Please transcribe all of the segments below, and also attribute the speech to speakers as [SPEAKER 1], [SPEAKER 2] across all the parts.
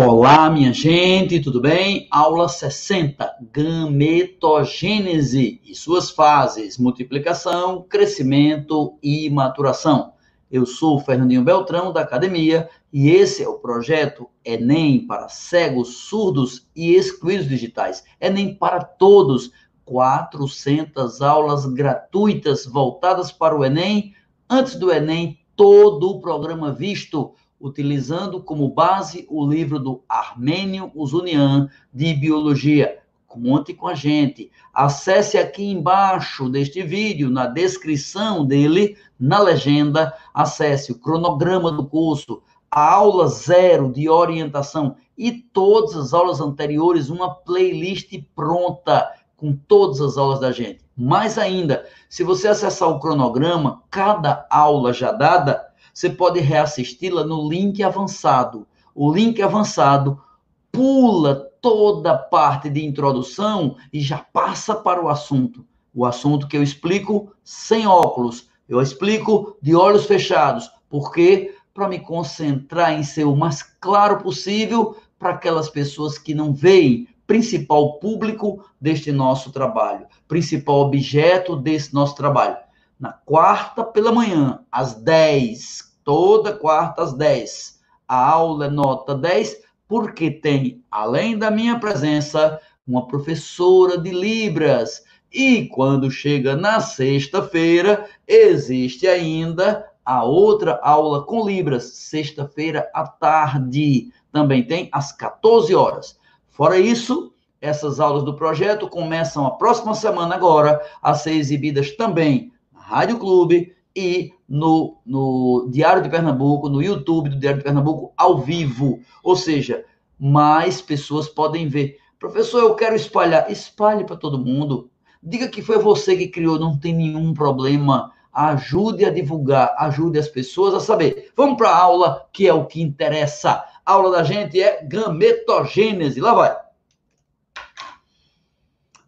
[SPEAKER 1] Olá, minha gente, tudo bem? Aula 60, gametogênese e suas fases, multiplicação, crescimento e maturação. Eu sou o Fernandinho Beltrão, da academia, e esse é o projeto Enem para cegos, surdos e excluídos digitais. Enem para todos, 400 aulas gratuitas voltadas para o Enem. Antes do Enem, todo o programa visto utilizando como base o livro do Armênio Usunian de Biologia. Conte com a gente. Acesse aqui embaixo deste vídeo, na descrição dele, na legenda, acesse o cronograma do curso, a aula zero de orientação e todas as aulas anteriores, uma playlist pronta com todas as aulas da gente. Mais ainda, se você acessar o cronograma, cada aula já dada você pode reassisti-la no link avançado. O link avançado pula toda a parte de introdução e já passa para o assunto. O assunto que eu explico sem óculos. Eu explico de olhos fechados. Por quê? Para me concentrar em ser o mais claro possível para aquelas pessoas que não veem principal público deste nosso trabalho, principal objeto desse nosso trabalho. Na quarta pela manhã, às 10, toda quarta às 10. A aula é nota 10, porque tem, além da minha presença, uma professora de Libras. E quando chega na sexta-feira, existe ainda a outra aula com Libras, sexta-feira à tarde. Também tem às 14 horas. Fora isso, essas aulas do projeto começam a próxima semana agora a ser exibidas também na Rádio Clube, e no, no Diário de Pernambuco, no YouTube do Diário de Pernambuco, ao vivo. Ou seja, mais pessoas podem ver. Professor, eu quero espalhar. Espalhe para todo mundo. Diga que foi você que criou, não tem nenhum problema. Ajude a divulgar, ajude as pessoas a saber. Vamos para a aula, que é o que interessa. A aula da gente é gametogênese. Lá vai.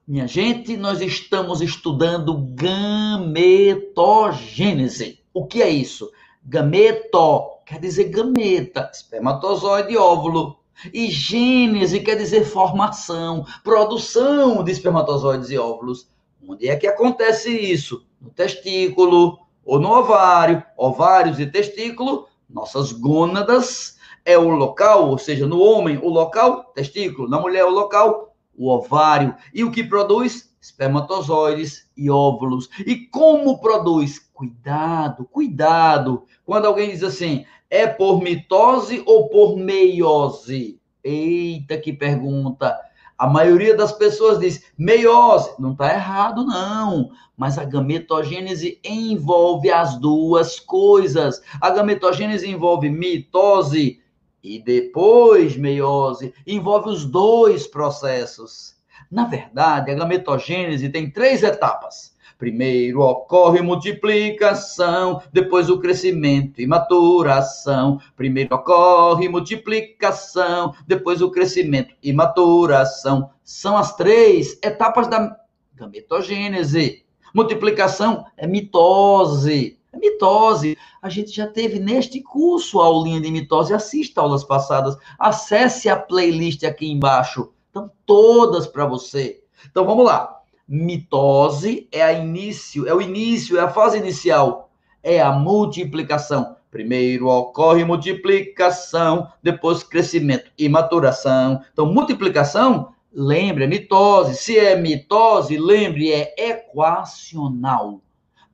[SPEAKER 1] Minha gente, nós estamos estudando gametogênese. O que é isso? Gameto quer dizer gameta, espermatozoide e óvulo. E gênese quer dizer formação, produção de espermatozoides e óvulos. Onde é que acontece isso? No testículo ou no ovário, ovários e testículo, nossas gônadas é o local, ou seja, no homem o local, testículo, na mulher o local, o ovário, e o que produz? Espermatozoides e óvulos. E como produz? Cuidado, cuidado. Quando alguém diz assim, é por mitose ou por meiose? Eita, que pergunta. A maioria das pessoas diz meiose. Não está errado, não. Mas a gametogênese envolve as duas coisas. A gametogênese envolve mitose e depois meiose, envolve os dois processos. Na verdade, a gametogênese tem três etapas. Primeiro ocorre multiplicação, depois o crescimento e maturação. Primeiro ocorre multiplicação, depois o crescimento e maturação. São as três etapas da gametogênese. Multiplicação é mitose. É mitose. A gente já teve neste curso a aulinha de mitose. Assista aulas passadas. Acesse a playlist aqui embaixo. Estão todas para você. Então vamos lá. Mitose é a início, é o início, é a fase inicial, é a multiplicação. Primeiro ocorre multiplicação, depois crescimento e maturação. Então, multiplicação, lembre, é mitose. Se é mitose, lembre, é equacional.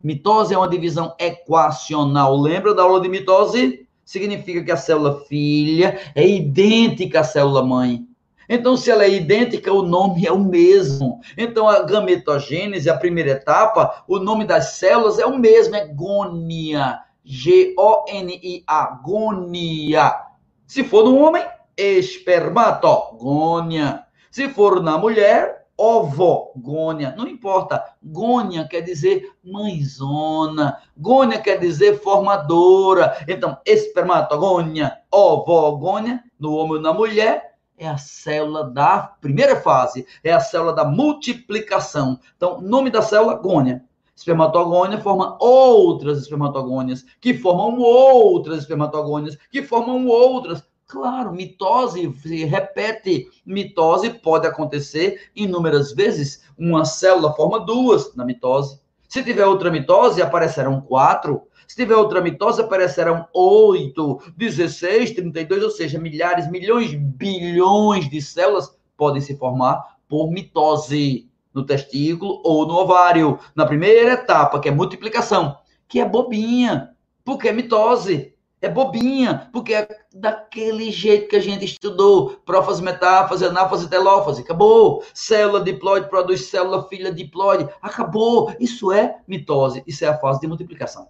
[SPEAKER 1] Mitose é uma divisão equacional. Lembra da aula de mitose? Significa que a célula filha é idêntica à célula mãe. Então, se ela é idêntica, o nome é o mesmo. Então, a gametogênese, a primeira etapa, o nome das células é o mesmo, é gônia. G-O-N-I-A, gônia. Se for no homem, espermatogônia. Se for na mulher, ovogônia, não importa. Gônia quer dizer mãezona, gônia quer dizer formadora. Então, espermatogônia, ovogônia, no homem e na mulher, é a célula da primeira fase, é a célula da multiplicação. Então, nome da célula, gônia. Espermatogônia forma outras espermatogônias, que formam outras espermatogônias, que formam outras. Claro, mitose se repete. Mitose pode acontecer inúmeras vezes. Uma célula forma duas na mitose. Se tiver outra mitose, aparecerão quatro. Se tiver outra mitose, aparecerão 8, 16, 32, ou seja, milhares, milhões, bilhões de células podem se formar por mitose no testículo ou no ovário. Na primeira etapa, que é multiplicação, que é bobinha, porque é mitose. É bobinha, porque é daquele jeito que a gente estudou. Prófase, metáfase, anáfase, telófase. Acabou. Célula diploide produz célula filha diploide. Acabou. Isso é mitose. Isso é a fase de multiplicação.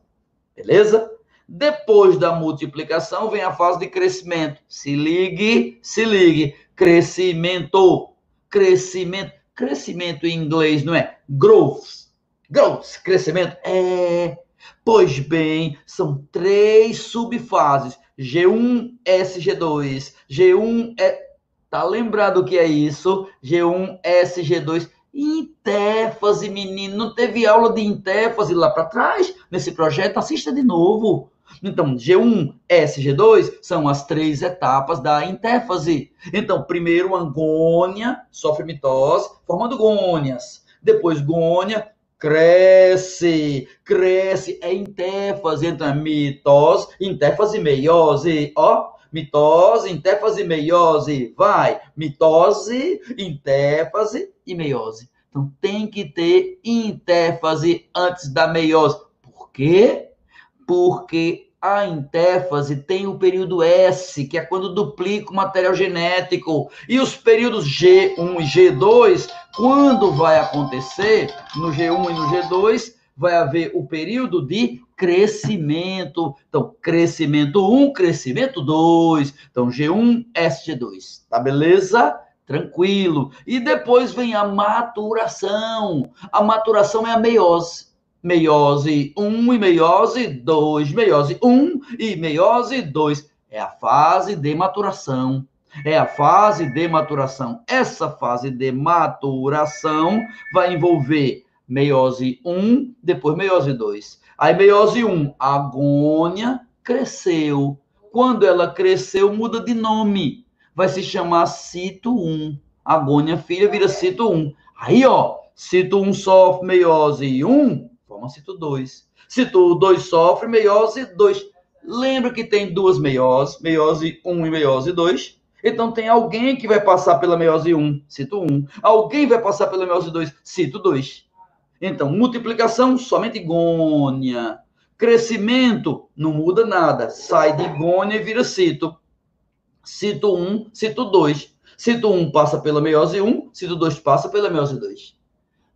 [SPEAKER 1] Beleza? Depois da multiplicação vem a fase de crescimento. Se ligue, se ligue. Crescimento. Crescimento. Crescimento em inglês não é growth. Growth, crescimento. É. Pois bem, são três subfases. G1, SG2. G1 é. Tá lembrado o que é isso? G1, SG2. Intéfase, menino. Não teve aula de intéfase lá para trás nesse projeto? Assista de novo. Então, G1, S, G2 são as três etapas da intéfase. Então, primeiro, angônia, sofre mitose, formando gônias. Depois, gônia, cresce, cresce, é intéfase. Então, é mitose, intéfase, meiose. Ó, mitose, intéfase, meiose. Vai, mitose, intéfase e meiose. Então, tem que ter intéfase antes da meiose. Por quê? Porque a intéfase tem o período S, que é quando duplica o material genético. E os períodos G1 e G2, quando vai acontecer, no G1 e no G2, vai haver o período de crescimento. Então, crescimento 1, crescimento 2. Então, G1, SG2. Tá beleza? Tranquilo. E depois vem a maturação. A maturação é a meiose meiose 1 e meiose 2, meiose 1 e meiose 2. É a fase de maturação. É a fase de maturação. Essa fase de maturação vai envolver meiose 1, depois meiose 2. Aí meiose 1, agônia cresceu. Quando ela cresceu, muda de nome. Vai se chamar cito 1. Agônia filha vira cito 1. Aí, ó, cito 1 sofre meiose 1, cito 2. Cito 2 sofre meiose 2. Lembra que tem duas meioses, meiose 1 e meiose 2. Então tem alguém que vai passar pela meiose 1, cito 1. Alguém vai passar pela meiose 2, cito 2. Então, multiplicação, somente gônia. Crescimento, não muda nada. Sai de gônia e vira cito. Cito 1, cito 2. Cito 1 passa pela meiose 1, cito 2 passa pela meiose 2.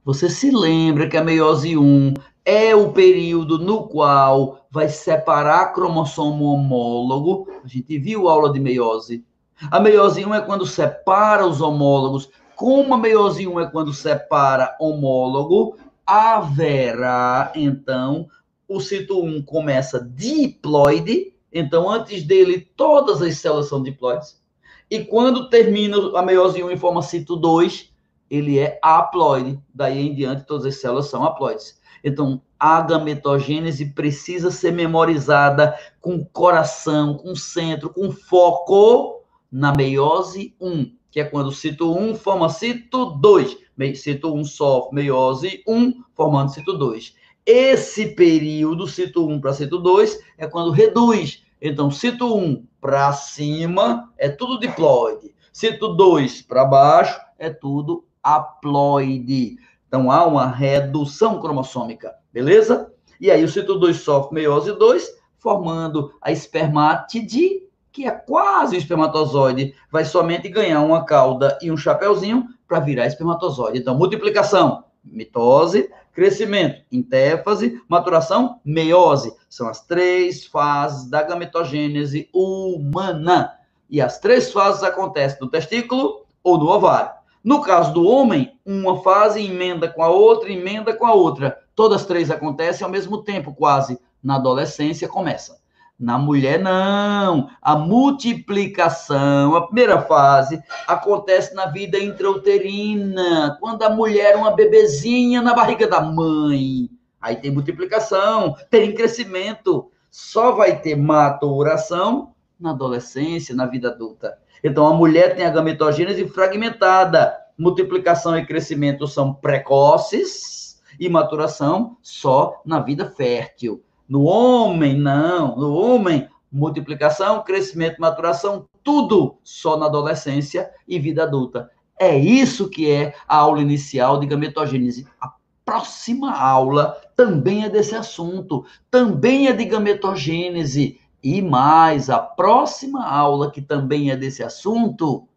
[SPEAKER 1] Você se lembra que a meiose 1 é o período no qual vai separar cromossomo homólogo. A gente viu aula de meiose. A meiose 1 é quando separa os homólogos. Como a meiose 1 é quando separa homólogo, haverá, então, o cito 1 começa diploide. Então, antes dele, todas as células são diploides. E quando termina a meiose 1 em forma cito 2, ele é haploide. Daí em diante, todas as células são haploides. Então, a gametogênese precisa ser memorizada com coração, com centro, com foco na meiose 1, que é quando o cito 1 forma cito 2. Cito 1 sofre meiose 1, formando cito 2. Esse período, cito 1 para cito 2, é quando reduz. Então, cito 1 para cima é tudo diploide. Cito 2 para baixo é tudo haploide. Então há uma redução cromossômica, beleza? E aí o cito 2 sofre meiose 2, formando a espermátide, que é quase o espermatozoide, vai somente ganhar uma cauda e um chapéuzinho para virar espermatozoide. Então, multiplicação, mitose, crescimento, intéfase, maturação, meiose. São as três fases da gametogênese humana. E as três fases acontecem no testículo ou no ovário. No caso do homem, uma fase emenda com a outra, emenda com a outra. Todas três acontecem ao mesmo tempo, quase. Na adolescência começa. Na mulher, não. A multiplicação, a primeira fase, acontece na vida intrauterina, quando a mulher é uma bebezinha na barriga da mãe. Aí tem multiplicação, tem crescimento. Só vai ter maturação na adolescência, na vida adulta. Então, a mulher tem a gametogênese fragmentada. Multiplicação e crescimento são precoces e maturação só na vida fértil. No homem, não. No homem, multiplicação, crescimento, maturação, tudo só na adolescência e vida adulta. É isso que é a aula inicial de gametogênese. A próxima aula também é desse assunto, também é de gametogênese. E mais, a próxima aula, que também é desse assunto,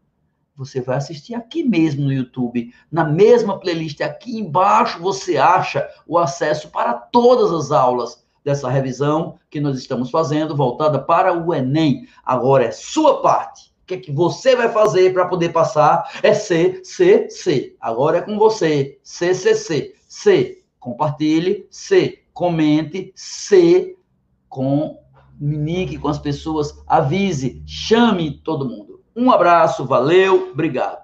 [SPEAKER 1] você vai assistir aqui mesmo no YouTube, na mesma playlist aqui embaixo você acha o acesso para todas as aulas dessa revisão que nós estamos fazendo, voltada para o Enem. Agora é sua parte. O que, é que você vai fazer para poder passar? É C, C, C. Agora é com você. C, C, C. C, compartilhe. C, comente. C, comunique com as pessoas. Avise. Chame todo mundo. Um abraço, valeu, obrigado.